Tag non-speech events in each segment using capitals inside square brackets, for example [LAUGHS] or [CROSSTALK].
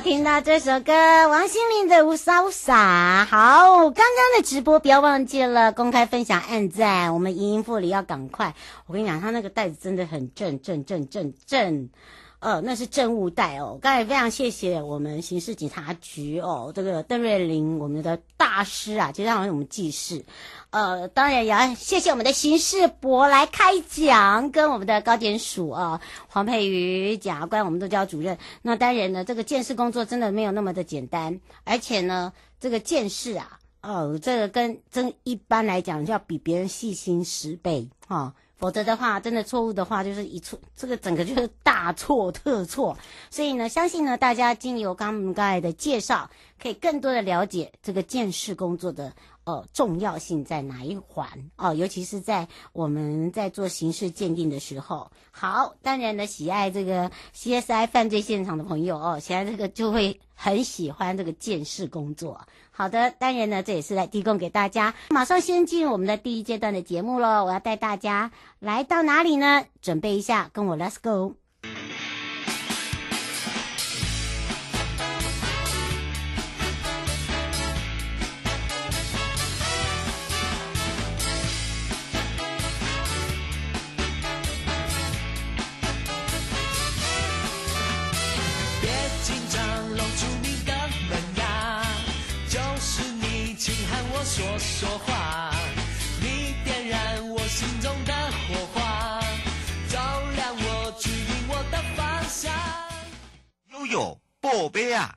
听到这首歌，王心凌的《雾煞雾煞》。好，刚刚的直播不要忘记了公开分享、按赞。我们影音副理要赶快。我跟你讲，他那个袋子真的很正正正正正，呃，那是证物袋哦。刚才非常谢谢我们刑事警察局哦，这个邓瑞麟，我们的大师啊，接下来我们记事。呃，当然也要谢谢我们的刑事博来开讲，跟我们的高检署啊，黄佩瑜检察官，我们都叫主任。那当然呢，这个鉴识工作真的没有那么的简单，而且呢，这个鉴识啊，哦，这个跟真一般来讲就要比别人细心十倍啊。否则的话，真的错误的话，就是一错，这个整个就是大错特错。所以呢，相信呢，大家经由刚才的介绍，可以更多的了解这个鉴识工作的呃重要性在哪一环哦，尤其是在我们在做刑事鉴定的时候。好，当然呢，喜爱这个 CSI 犯罪现场的朋友哦，喜爱这个就会很喜欢这个鉴识工作。好的，当然呢，这也是来提供给大家。马上先进我们的第一阶段的节目喽，我要带大家来到哪里呢？准备一下，跟我 Let's go。宝贝啊！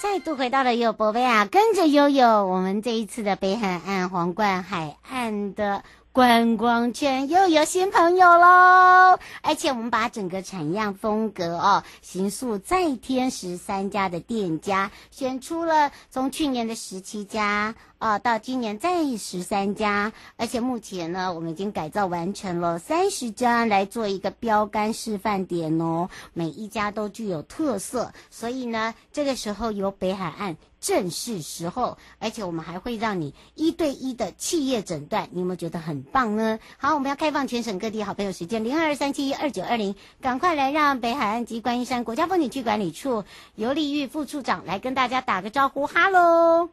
再度回到了悠悠宝贝啊，跟着悠悠，我们这一次的北海岸皇冠海岸的。观光圈又有新朋友喽，而且我们把整个产样风格哦，形塑再添十三家的店家，选出了从去年的十七家啊，到今年再十三家，而且目前呢，我们已经改造完成了三十家来做一个标杆示范点哦，每一家都具有特色，所以呢，这个时候由北海岸。正是时候，而且我们还会让你一对一的企业诊断，你有没有觉得很棒呢？好，我们要开放全省各地好朋友时间零二三七一二九二零，赶快来让北海岸及观音山国家风景区管理处游丽玉副处长来跟大家打个招呼，哈喽，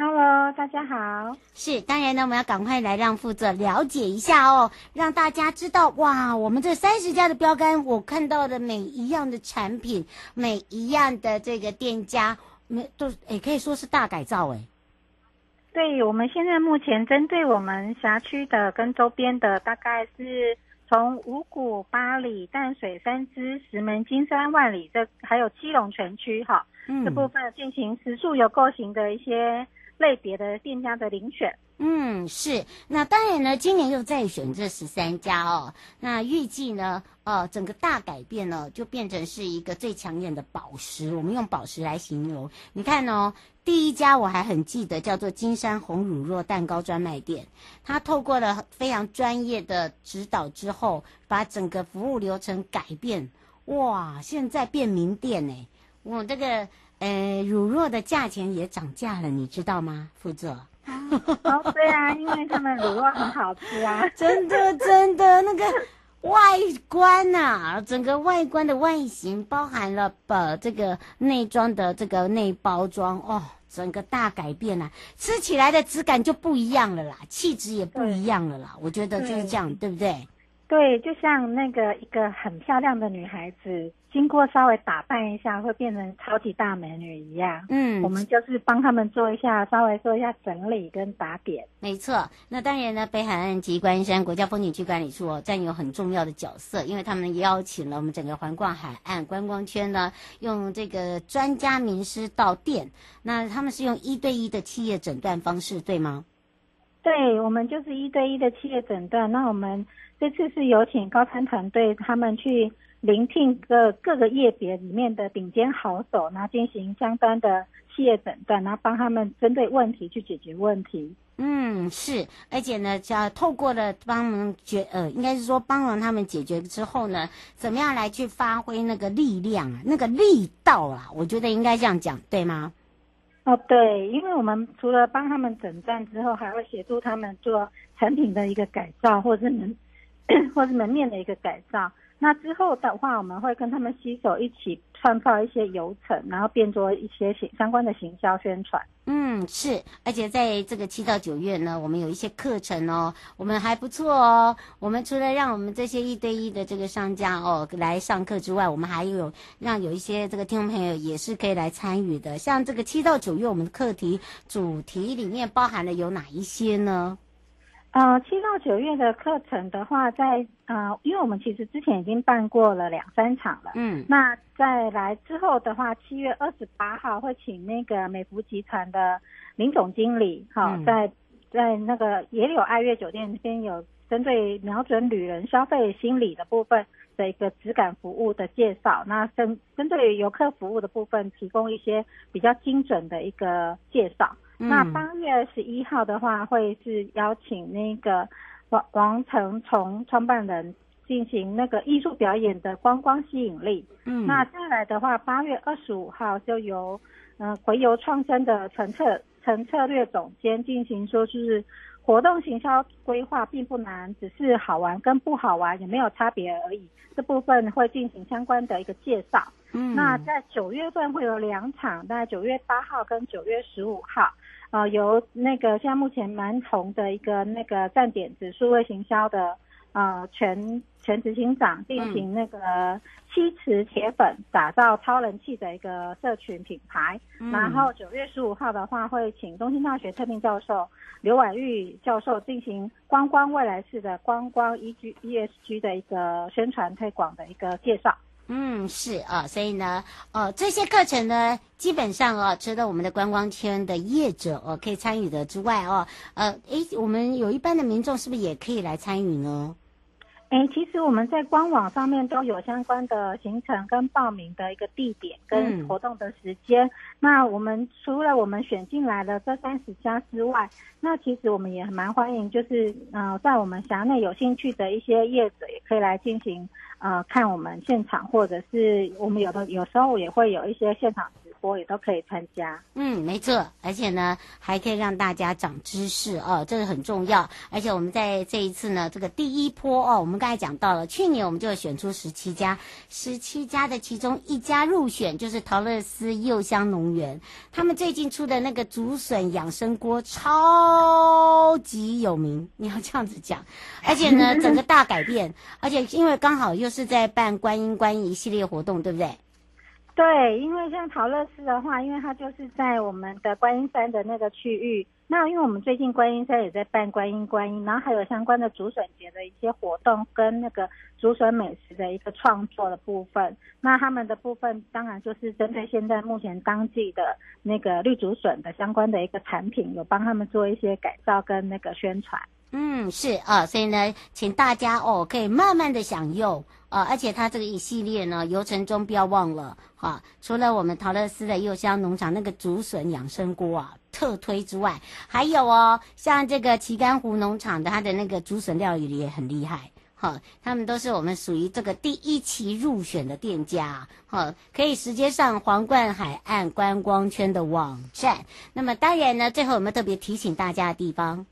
哈喽，大家好。是，当然呢，我们要赶快来让负责了解一下哦，让大家知道哇，我们这三十家的标杆，我看到的每一样的产品，每一样的这个店家。每都也可以说是大改造哎。对，我们现在目前针对我们辖区的跟周边的，大概是从五谷、八里、淡水、三芝、石门、金山、万里，这还有七龙全区哈，嗯、这部分进行时数有构型的一些类别的店家的遴选。嗯，是。那当然呢，今年又再选这十三家哦。那预计呢，呃，整个大改变呢，就变成是一个最抢眼的宝石。我们用宝石来形容。你看哦，第一家我还很记得，叫做金山红乳酪蛋糕专卖店。它透过了非常专业的指导之后，把整个服务流程改变。哇，现在变名店呢。我这个呃乳酪的价钱也涨价了，你知道吗？负责。哦，对啊，因为他们乳酪很好吃啊，[LAUGHS] 真的真的那个外观呐、啊，整个外观的外形包含了把这个内装的这个内包装哦，整个大改变了、啊，吃起来的质感就不一样了啦，气质也不一样了啦，我觉得就是这样，对，对不对？对，就像那个一个很漂亮的女孩子，经过稍微打扮一下，会变成超级大美女一样。嗯，我们就是帮他们做一下，稍微做一下整理跟打点。没错，那当然呢，北海岸及观音山国家风景区管理处哦，占有很重要的角色，因为他们邀请了我们整个环逛海岸观光圈呢，用这个专家名师到店，那他们是用一对一的企业诊断方式，对吗？对，我们就是一对一的企业诊断，那我们。这次是有请高参团队他们去聆听各各个业别里面的顶尖好手，然后进行相关的企业诊断，然后帮他们针对问题去解决问题。嗯，是，而且呢，要透过了帮忙解，呃，应该是说帮忙他们解决之后呢，怎么样来去发挥那个力量啊，那个力道啊，我觉得应该这样讲，对吗？哦，对，因为我们除了帮他们诊断之后，还会协助他们做产品的一个改造，或者是门。[COUGHS] 或是门面的一个改造，那之后的话，我们会跟他们携手一起创造一些流程，然后变做一些行相关的行销宣传。嗯，是，而且在这个七到九月呢，我们有一些课程哦，我们还不错哦。我们除了让我们这些一对一的这个商家哦来上课之外，我们还有让有一些这个听众朋友也是可以来参与的。像这个七到九月，我们的课题主题里面包含了有哪一些呢？呃，七到九月的课程的话，在呃，因为我们其实之前已经办过了两三场了，嗯，那再来之后的话，七月二十八号会请那个美孚集团的林总经理，哈、嗯，在在那个野柳爱悦酒店那边有针对瞄准旅人消费心理的部分的一个质感服务的介绍，那针针对游客服务的部分，提供一些比较精准的一个介绍。那八月二十一号的话，会是邀请那个王王成从创办人进行那个艺术表演的观光吸引力。嗯，那再来的话，八月二十五号就由嗯回游创生的陈策陈策略总监进行说，就是活动行销规划并不难，只是好玩跟不好玩也没有差别而已。这部分会进行相关的一个介绍。嗯，那在九月份会有两场，在九月八号跟九月十五号。呃，由那个现在目前蛮红的一个那个站点指数位行销的呃全全执行长进行那个七磁铁粉打造超人气的一个社群品牌。嗯、然后九月十五号的话，会请东京大学特聘教授刘婉玉教授进行观光未来式的观光 E G E S G 的一个宣传推广的一个介绍。嗯，是啊，所以呢，哦，这些课程呢，基本上哦，除了我们的观光圈的业者哦可以参与的之外哦，呃，诶，我们有一般的民众是不是也可以来参与呢？哎，其实我们在官网上面都有相关的行程跟报名的一个地点跟活动的时间。嗯、那我们除了我们选进来的这三十家之外，那其实我们也蛮欢迎，就是呃，在我们辖内有兴趣的一些业者也可以来进行呃看我们现场，或者是我们有的有时候也会有一些现场。我也都可以参加，嗯，没错，而且呢，还可以让大家长知识哦，这个很重要。而且我们在这一次呢，这个第一波哦，我们刚才讲到了，去年我们就选出十七家，十七家的其中一家入选，就是陶乐丝柚香农园，他们最近出的那个竹笋养生锅超级有名，你要这样子讲。[LAUGHS] 而且呢，整个大改变，而且因为刚好又是在办观音观音一系列活动，对不对？对，因为像桃乐丝的话，因为它就是在我们的观音山的那个区域。那因为我们最近观音山也在办观音观音，然后还有相关的竹笋节的一些活动，跟那个竹笋美食的一个创作的部分。那他们的部分当然就是针对现在目前当季的那个绿竹笋的相关的一个产品，有帮他们做一些改造跟那个宣传。嗯，是啊，所以呢，请大家哦，可以慢慢的享用啊，而且它这个一系列呢，游程中不要忘了哈、除了我们桃乐丝的柚香农场那个竹笋养生锅啊特推之外，还有哦，像这个旗杆湖农场的它的那个竹笋料理也很厉害，哈、他们都是我们属于这个第一期入选的店家，哈、可以直接上皇冠海岸观光圈的网站。那么当然呢，最后有没有特别提醒大家的地方？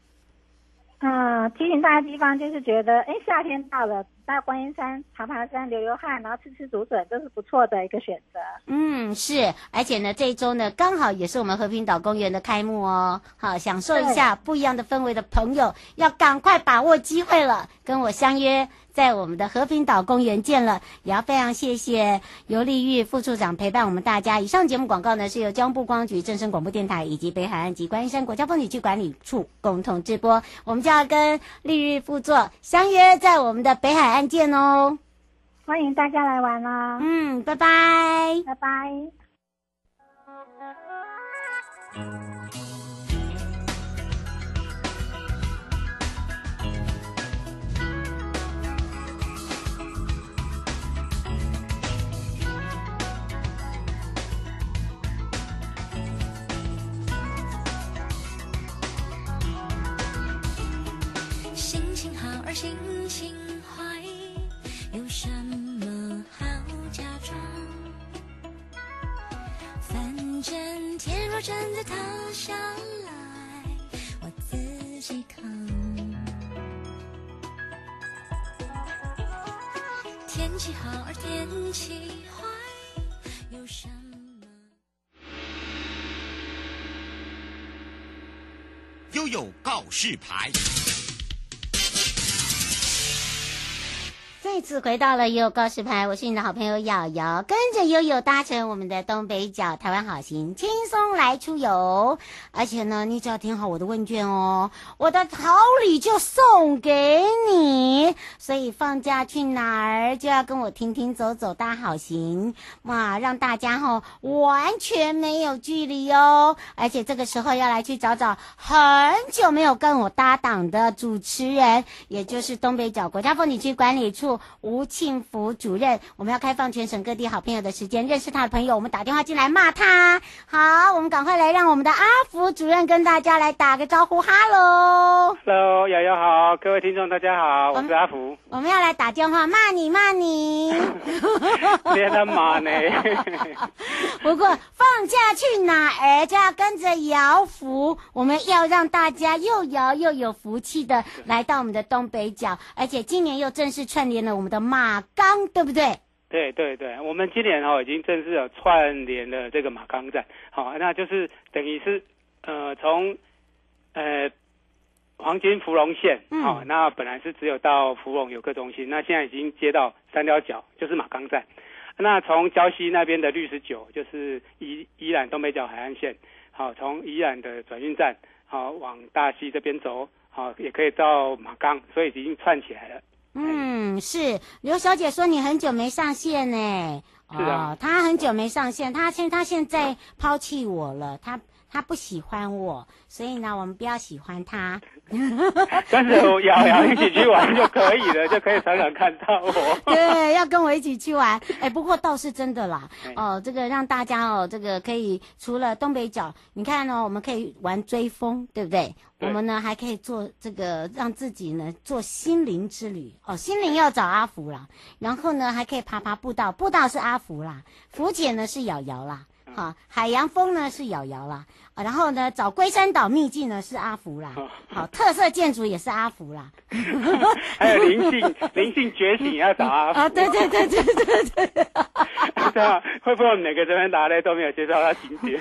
嗯，提醒大家地方就是觉得，哎，夏天到了，到观音山爬爬山、流流汗，然后吃吃竹笋，都是不错的一个选择。嗯，是，而且呢，这一周呢，刚好也是我们和平岛公园的开幕哦。好，享受一下不一样的氛围的朋友，要赶快把握机会了，跟我相约。在我们的和平岛公园见了，也要非常谢谢游丽玉副处长陪伴我们大家。以上节目广告呢，是由交通部光局、正声广播电台以及北海岸及观音山国家风景区管理处共同直播。我们就要跟丽玉副座相约在我们的北海岸见哦，欢迎大家来玩哦。嗯，拜拜，拜拜。心情坏，有什么好假装？反正天若真的塌下来，我自己扛。天气好而天气坏，有什么？悠悠告示牌。再次回到了悠悠告示牌，我是你的好朋友瑶瑶，跟着悠悠搭乘我们的东北角台湾好行，轻松来出游。而且呢，你只要填好我的问卷哦，我的好礼就送给你。所以放假去哪儿就要跟我停停走走搭好行，哇，让大家哈、哦、完全没有距离哦。而且这个时候要来去找找很久没有跟我搭档的主持人，也就是东北角国家风景区管理处。吴庆福主任，我们要开放全省各地好朋友的时间，认识他的朋友，我们打电话进来骂他。好，我们赶快来让我们的阿福主任跟大家来打个招呼。哈喽，哈喽，瑶瑶好，各位听众大家好，我是阿福。我们要来打电话骂你骂你，[LAUGHS] 别他骂呢。[LAUGHS] 不过放假去哪儿就要跟着姚福，我们要让大家又摇又有福气的来到我们的东北角，而且今年又正式串联了。我们的马钢对不对？对对对，我们今年哈已经正式有串联了这个马钢站，好，那就是等于是呃从呃黄金芙蓉线，好、嗯，那本来是只有到芙蓉游客中心，那现在已经接到三貂角，就是马钢站。那从礁溪那边的绿十九，就是宜宜兰东北角海岸线，好，从宜兰的转运站，好往大溪这边走，好，也可以到马钢，所以已经串起来了。嗯，是刘小姐说你很久没上线呢，是啊，哦，她很久没上线，她现她现在抛弃我了，她她不喜欢我，所以呢，我们不要喜欢他。[LAUGHS] 但是我瑶瑶一起去玩就可以了，就可以常常看到我。对，要跟我一起去玩。哎，不过倒是真的啦。哦，这个让大家哦，这个可以除了东北角，你看呢，哦，我们可以玩追风，对不对？对，我们呢还可以做这个，让自己呢做心灵之旅。哦，心灵要找阿福啦。然后呢，还可以爬爬步道，步道是阿福啦。福姐呢是瑶瑶啦。好，海洋风呢是瑶瑶啦。然后呢，找龟山岛秘境呢是阿福啦，好，特色建筑也是阿福啦 [LAUGHS] [LAUGHS] 还有灵性灵性觉醒要找阿福啊，对对对对对对，[LAUGHS] 对啊，会不会我们每个这边答嘞都没有介绍到景点？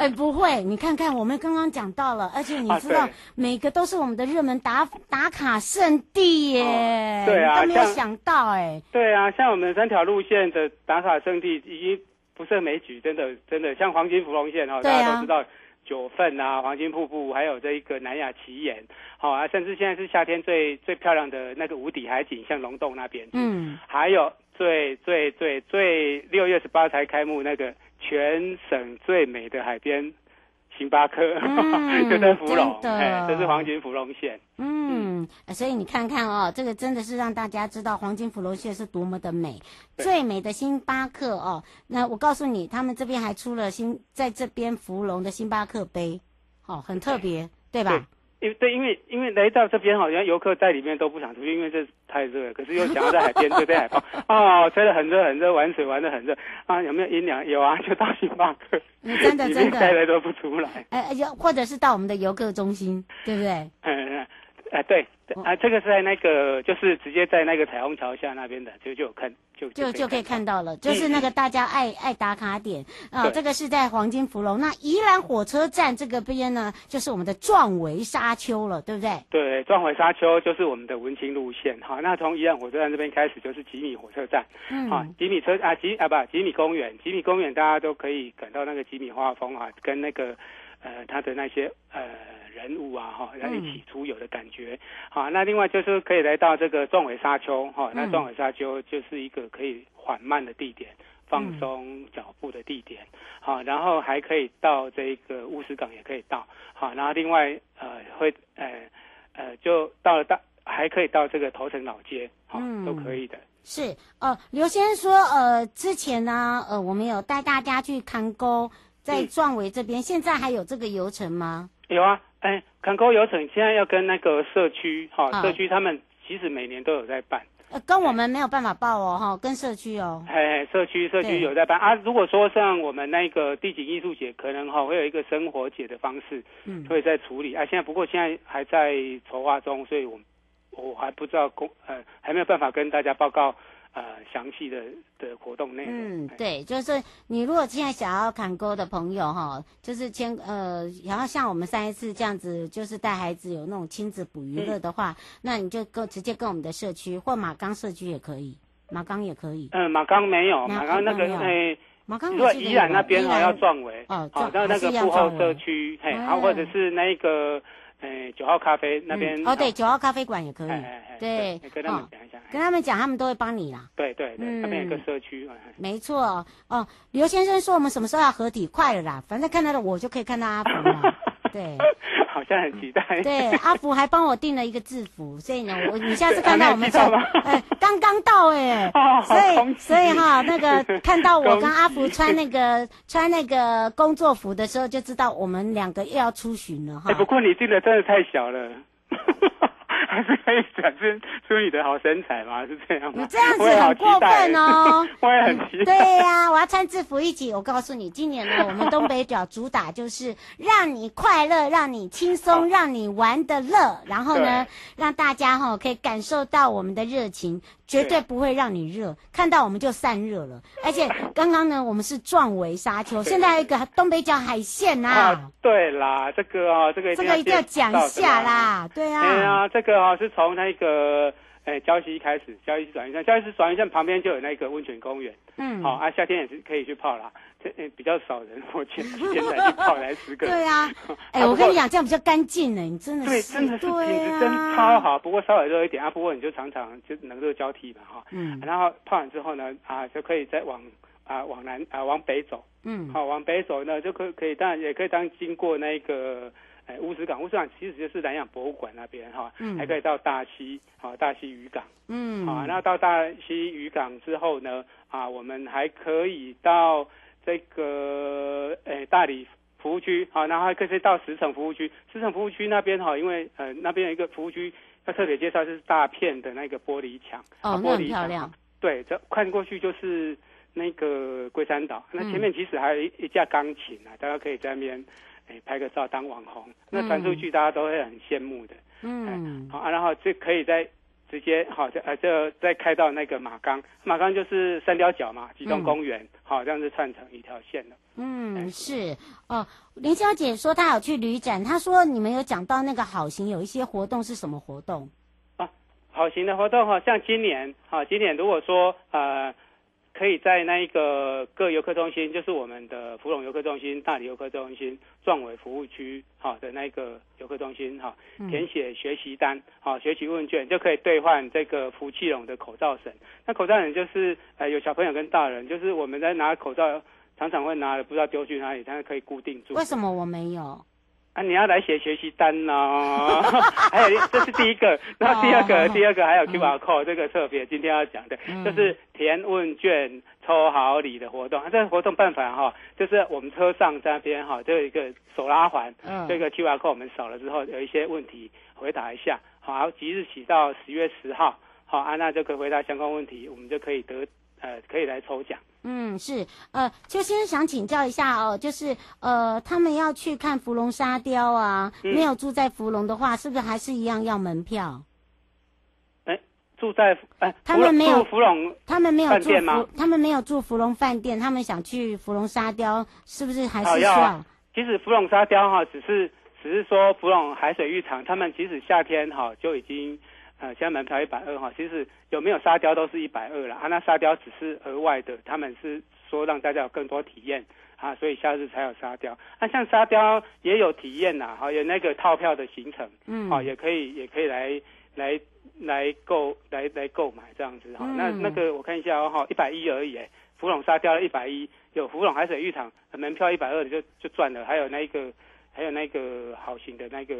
哎，不会，你看看我们刚刚讲到了，而且你知道、啊、每个都是我们的热门打打卡圣地耶，对啊，都没有想到哎，对啊，像我们三条路线的打卡圣地已经不胜枚举，真的真的，像黄金芙蓉线哦，大家都知道。九份啊，黄金瀑布，还有这一个南雅奇岩，好啊，甚至现在是夏天最最漂亮的那个无底海景，像龙洞那边，嗯，还有最最最最六月十八才开幕那个全省最美的海边。星巴克、嗯、[LAUGHS] 就在芙蓉，哎，这是黄金芙蓉线。嗯，所以你看看哦，这个真的是让大家知道黄金芙蓉线是多么的美，最美的星巴克哦。那我告诉你，他们这边还出了星，在这边芙蓉的星巴克杯，哦，很特别，对，对吧？因对，因为因为来到这边好像游客在里面都不想出去，因为这太热，可是又想要在海边 [LAUGHS] 吹吹海风，哦，吹得很热很热，玩水玩得很热啊，有没有阴凉？有啊，[LAUGHS] 就到星巴克，嗯、真的真的，待了都不出来。哎哎，或者是到我们的游客中心，对不对？嗯嗯，啊，对，啊，这个是在那个，就是直接在那个彩虹桥下那边的，就就有看，就就就可以看到了，就是那个大家爱爱打卡点啊，对这个是在黄金福隆。那宜兰火车站这个边呢，就是我们的壮围沙丘了，对不对？对，壮围沙丘就是我们的文青路线。好，那从宜兰火车站这边开始就是吉米火车站，嗯，好，吉米车啊吉啊不吉米公园，吉米公园大家都可以感到那个吉米画风啊，跟那个呃他的那些呃。人物啊，哈，要一起出游的感觉。嗯、好，那另外就是可以来到这个壮伟沙丘，哈、嗯，那壮伟沙丘就是一个可以缓慢的地点，放松脚步的地点。好，然后还可以到这个乌石港，也可以到。好，然后另外呃会呃呃就到了大，还可以到这个头城老街，好，嗯、都可以的。是呃，刘先生说，呃，之前呢，呃，我们有带大家去看沟，在壮围这边，嗯、现在还有这个游程吗？有啊。哎，坎沟游程现在要跟那个社区哈，啊、社区他们其实每年都有在办，呃，跟我们没有办法报哦哈，跟社区哦。哎，社区社区有在办啊。如果说像我们那个地景艺术节，可能哈会有一个生活节的方式，嗯，会在处理啊。现在不过现在还在筹划中，所以我我还不知道公呃还没有办法跟大家报告。呃，详细的的活动内容。嗯，对，就是你如果现在想要砍沟的朋友哈，就是签呃，然后像我们上一次这样子，就是带孩子有那种亲子捕鱼乐的话，嗯、那你就跟直接跟我们的社区或马岗社区也可以，马岗也可以。嗯，马岗没有，马岗那个哎，马岗如果宜兰那边哈要壮围哦，然后那个富后社区嘿，然后或者是那个。哎，九号咖啡那边哦，对，九号咖啡馆也可以，对，跟他们讲一下，跟他们讲，他们都会帮你啦。对对对，那边有个社区，没错哦。刘先生说我们什么时候要合体？快了啦，反正看到了我就可以看到阿鹏了。[LAUGHS] [LAUGHS] 对，好像很期待。对，阿福还帮我订了一个制服，所以呢，我你下次看到 [LAUGHS] 我们，哎，刚刚到哎，[LAUGHS] 所以所以哈，那个看到我跟阿福穿那个穿那个工作服的时候，就知道我们两个又要出巡了哈。哎，不过你订的真的太小了。还是可以展现出你的好身材吗？是这样吗？你这样子很过分哦！[LAUGHS] 我也很期待。对呀、啊，我要穿制服一起。我告诉你，今年呢，[LAUGHS] 我们东北角主打就是让你快乐，让你轻松，哦、让你玩的乐。然后呢，让大家哈、哦、可以感受到我们的热情，绝对不会让你热，看到我们就散热了。而且刚刚呢，我们是壮围沙丘，现在还有一个东北角海线呐、啊啊。对啦，这个啊、哦，这个这个一定要讲一下啦。对啊，对啊，这个。啊，是从那个诶礁溪开始，礁溪转运站，礁溪转运站旁边就有那个温泉公园。嗯，好啊，夏天也是可以去泡啦。这诶比较少人，我前现在去泡来十个。[LAUGHS] 对啊，[LAUGHS] 哎，我跟你讲，这样比较干净呢。你真的对，真的是品质真超好。不过稍微热一点啊，不过你就常常就能热交替嘛，哈。嗯。然后泡完之后呢，啊，就可以再往啊往南啊往北走。嗯。好，往北走呢，就可可以当然也可以当经过那个。哎，乌石港，乌石港其实就是南洋博物馆那边哈，嗯、还可以到大溪，好，大溪渔港，嗯，啊，那到大溪渔港之后呢，啊，我们还可以到这个诶大理服务区，好，然后还可以到石城服务区，石城服务区那边哈，因为呃那边有一个服务区要特别介绍，就是大片的那个玻璃墙，哦，玻璃，漂亮，对，这看过去就是那个龟山岛，那前面其实还有一一架钢琴啊，大家可以在那边。哎，拍个照当网红，那传出去大家都会很羡慕的。嗯，好啊，然后就可以再直接好，就呃就再开到那个马岗，马岗就是三貂角嘛，几栋公园，好、嗯，这样子串成一条线了。嗯，是哦。林小姐说她有去旅展，她说你们有讲到那个好行有一些活动是什么活动？啊，好行的活动哈，像今年，好，今年如果说呃。可以在那一个各游客中心，就是我们的福隆游客中心、大理游客中心、壮伟服务区，好的那个游客中心，哈，填写学习单，好，学习问卷就可以兑换这个福气龙的口罩绳。那口罩绳就是，呃，有小朋友跟大人，就是我们在拿口罩，常常会拿的不知道丢去哪里，但是可以固定住。为什么我没有？啊，你要来写学习单呢、哦？还 [LAUGHS] 有，这是第一个，然后第二个，哦、第二个还有 QR code，、嗯、这个特别今天要讲的，嗯、就是填问卷抽好礼的活动。啊、这个活动办法哈，就是我们车上这边哈，就有一个手拉环，嗯、这个 QR code 我们扫了之后，有一些问题回答一下，好，即日起到十月十号，好，啊，娜就可以回答相关问题，我们就可以得呃可以来抽奖。嗯，是，呃，就先想请教一下哦，就是呃，他们要去看芙蓉沙雕啊，嗯没有住在芙蓉的话，是不是还是一样要门票？哎，住在哎，他们没有住福隆他们没有住他们没有住芙蓉饭店，他们想去芙蓉沙雕，是不是还是需要？其实芙蓉沙雕哈，只是只是说芙蓉海水浴场，他们其实夏天哈就已经呃，现在门票一百二哈，其实有没有沙雕都是一百二了啊。那沙雕只是额外的，他们是说让大家有更多体验啊，所以下次才有沙雕。那、啊、像沙雕也有体验呐，哈，有那个套票的行程，嗯，啊，也可以也可以来来来购来来购买这样子哈。嗯那那个我看一下哦哈，一百一而已哎，福隆沙雕一百一，有福隆海水浴场门票一百二的就就赚了，还有那个还有那个好行的那个。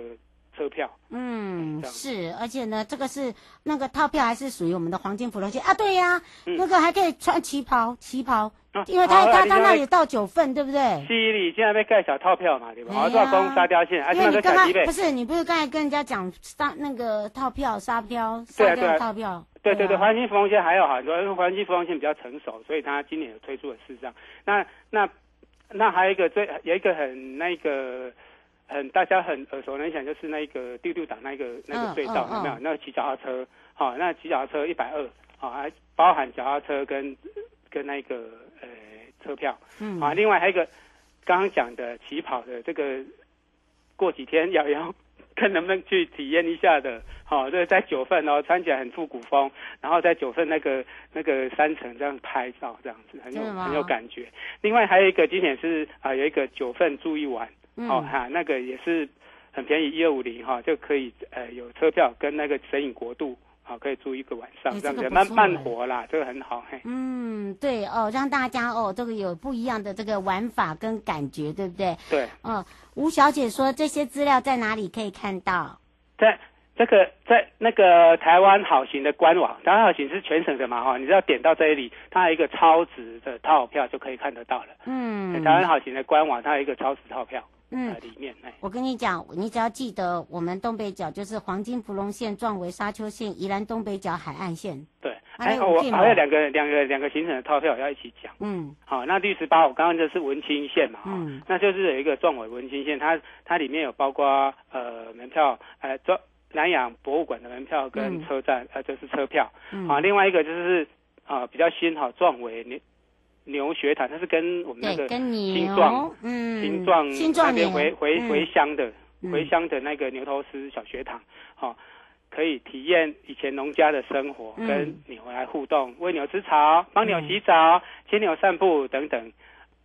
车票，嗯，是，而且呢，这个是那个套票还是属于我们的黄金芙蓉线啊？对呀、嗯那个还可以穿旗袍，旗袍，啊因为他他他那里到九份，对不对？西里现在被盖小套票嘛，对吧？好，多少公沙雕线，啊，那因为你刚个小不，是你不是刚才跟人家讲沙那个套票沙雕沙雕套票？对对对，啊黄金芙蓉线还有很多，因为黄金芙蓉线比较成熟，所以它今年有推出的是这样。那那那还有一个最有一个很那个很大家很耳熟能详，就是那个丢丢岛那个那个隧道、有没有？那个骑脚踏车，好、那骑脚踏车一百二，好，还包含脚踏车跟跟那个呃车票。嗯啊，另外还有一个刚刚讲的起跑的这个，过几天要要看能不能去体验一下的。好、这个在九份哦，穿起来很复古风，然后在九份那个那个山城这样拍照，这样子很有很有感觉。另外还有一个景点是啊、有一个九份住一晚，嗯好、哈、那个也是很便宜，一二五零哈就可以呃有车票跟那个神隐国度。好，可以住一个晚上，哎这样子慢慢活啦，这个很好。嘿，嗯，对哦，让大家哦这个有不一样的这个玩法跟感觉，对不对？对。哦，吴小姐说这些资料在哪里可以看到？在这个在那个台湾好行的官网，台湾好行是全省的嘛哈，你只要点到这里，它有一个超值的套票就可以看得到了。嗯，台湾好行的官网它有一个超值套票，嗯在里面哎。我跟你讲，你只要记得我们东北角就是黄金芙蓉线、壮围沙丘线、宜兰东北角海岸线。对，还有进吗还有两个两个两个行程的套票要一起讲。嗯好，那第十八我刚刚就是文青线嘛，嗯那就是有一个壮围文青线，它它里面有包括呃门票，呃壮南洋博物馆的门票跟嗯车站，呃就是车票。嗯啊，另外一个就是啊、比较新哈，壮围牛牛学堂，它是跟我们那，个跟你新壮嗯。新壮那边回回嗯。回乡的嗯。回乡的那个牛头狮小学堂，好、可以体验以前农家的生活，嗯。跟牛来互动，喂牛吃草，帮牛洗澡，牵牛散步等等。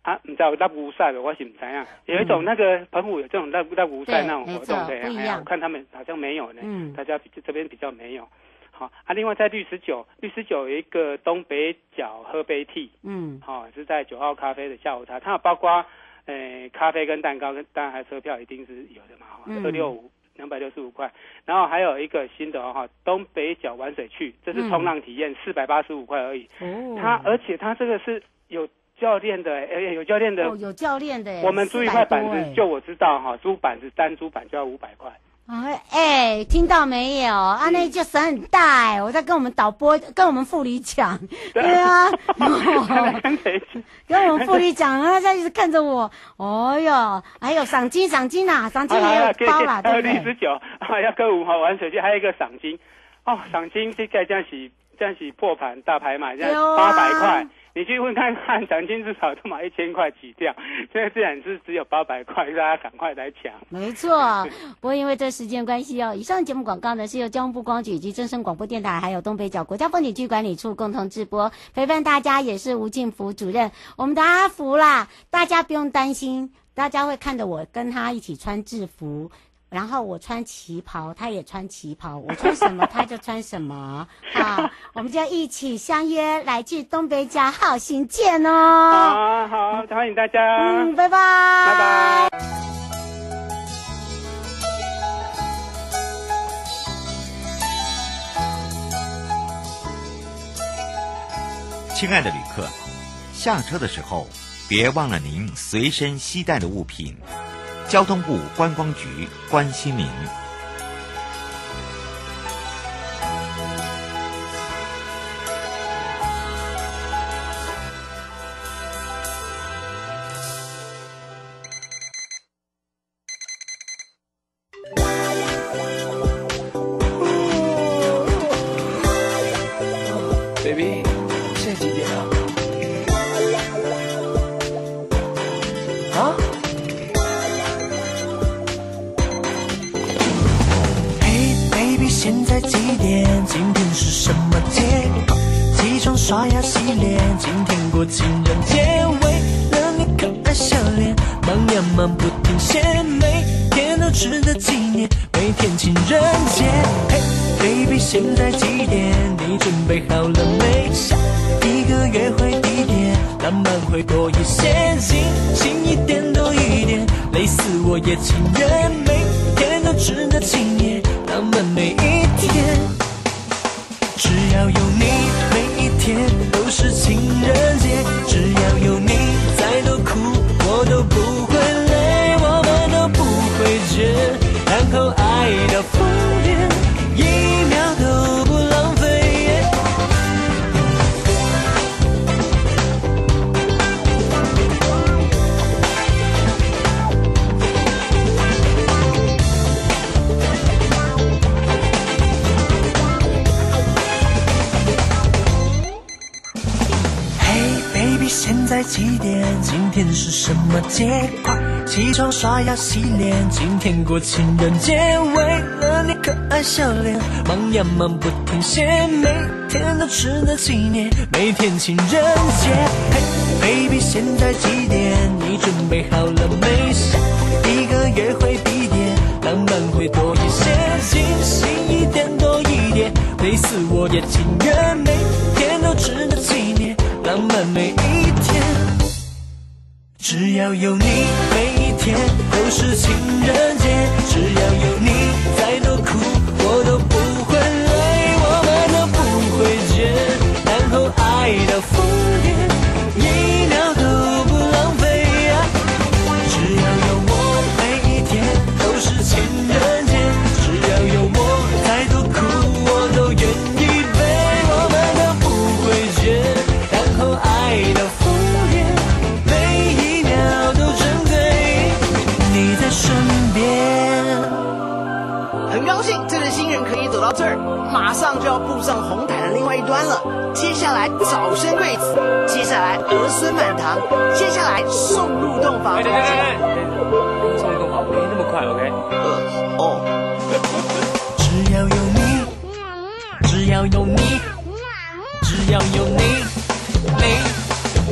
啊，你知道拉布赛的，我是不知道，有一种那个澎湖有这种拉拉布赛对那种活动的，不一样。哎呀我看他们好像没有呢，嗯。大家比这边比较没有。好啊，另外在绿十九，绿十九有一个东北角喝杯 tea，嗯好、是在九号咖啡的下午茶，它有包括呃咖啡跟蛋糕，跟当然还车票一定是有的嘛，嗯二六五两百六十五块，然后还有一个新的哦哈，东北角玩水去，这是冲浪体验，四百八十五块而已。哦，它而且它这个是有教练的，哎有教练的。哦有教练的，我们租一块板400多耶子，就我知道哈，租板子单租板就要五百块。哎哎，听到没有？啊，那就声很大哎！我在跟我们导播、跟我们副理讲，对啊，[LAUGHS] 哦跟我们副理讲，他在一直看着我。哦哟，还有赏金，赏金呐，赏金也有包啦，对不对？六十九，还 [LAUGHS] 要跟五号玩手机，还有一个赏金。哦，赏金这个这样洗这样洗破盘大拍卖，这对样啊八百块。你去问看看，奖金至少都买一千块起跳，现在自然是只有八百块，大家赶快来抢。没错，不过因为这时间关系哦，以上节目广告呢是由交通部光局以及正声广播电台还有东北角国家风景区管理处共同直播，陪伴大家也是吴静福主任，我们的阿福啦，大家不用担心，大家会看着我跟他一起穿制服。然后我穿旗袍，他也穿旗袍，我穿什么他就穿什么 [LAUGHS] 啊！我们就一起相约来去东北角好行见哦。好好，欢迎大家。嗯，拜拜，拜拜。亲爱的旅客，下车的时候别忘了您随身携带的物品。交通部观光局关心您。刷牙洗脸，今天过情人节，为了你可爱笑脸，忙呀忙不停歇，每天都值得纪念，每天情人节。嘿，baby，现在几点？你准备好了没？下一个约会地点，浪漫会多一些，轻轻一点多一点，累死我也情愿，每天都值得纪念，浪漫每一天，只要有你。天都是情人节，只要几点？今天是什么节？快起床刷牙洗脸，今天过情人节。为了你可爱笑脸，忙呀忙不停歇，每天都值得纪念，每天情人节。嘿，baby，现在几点？你准备好了没？下一个约会地点，浪漫会多一些，精细一点多一点，累死我也情愿，只要有你，每一天都是情人节。只要有你，再多苦我都不会累，我们都不会倦，然后爱到疯端了。接下来早生贵子，接下来儿孙满堂，接下来送入洞房。对对对对，送入洞房没那么快，OK？呃，哦。只要有你，只要有你，只要有你，你。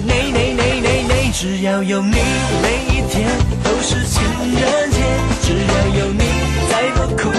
你你你你你，只要有你，每一天都是情人节。只要有你，再多苦。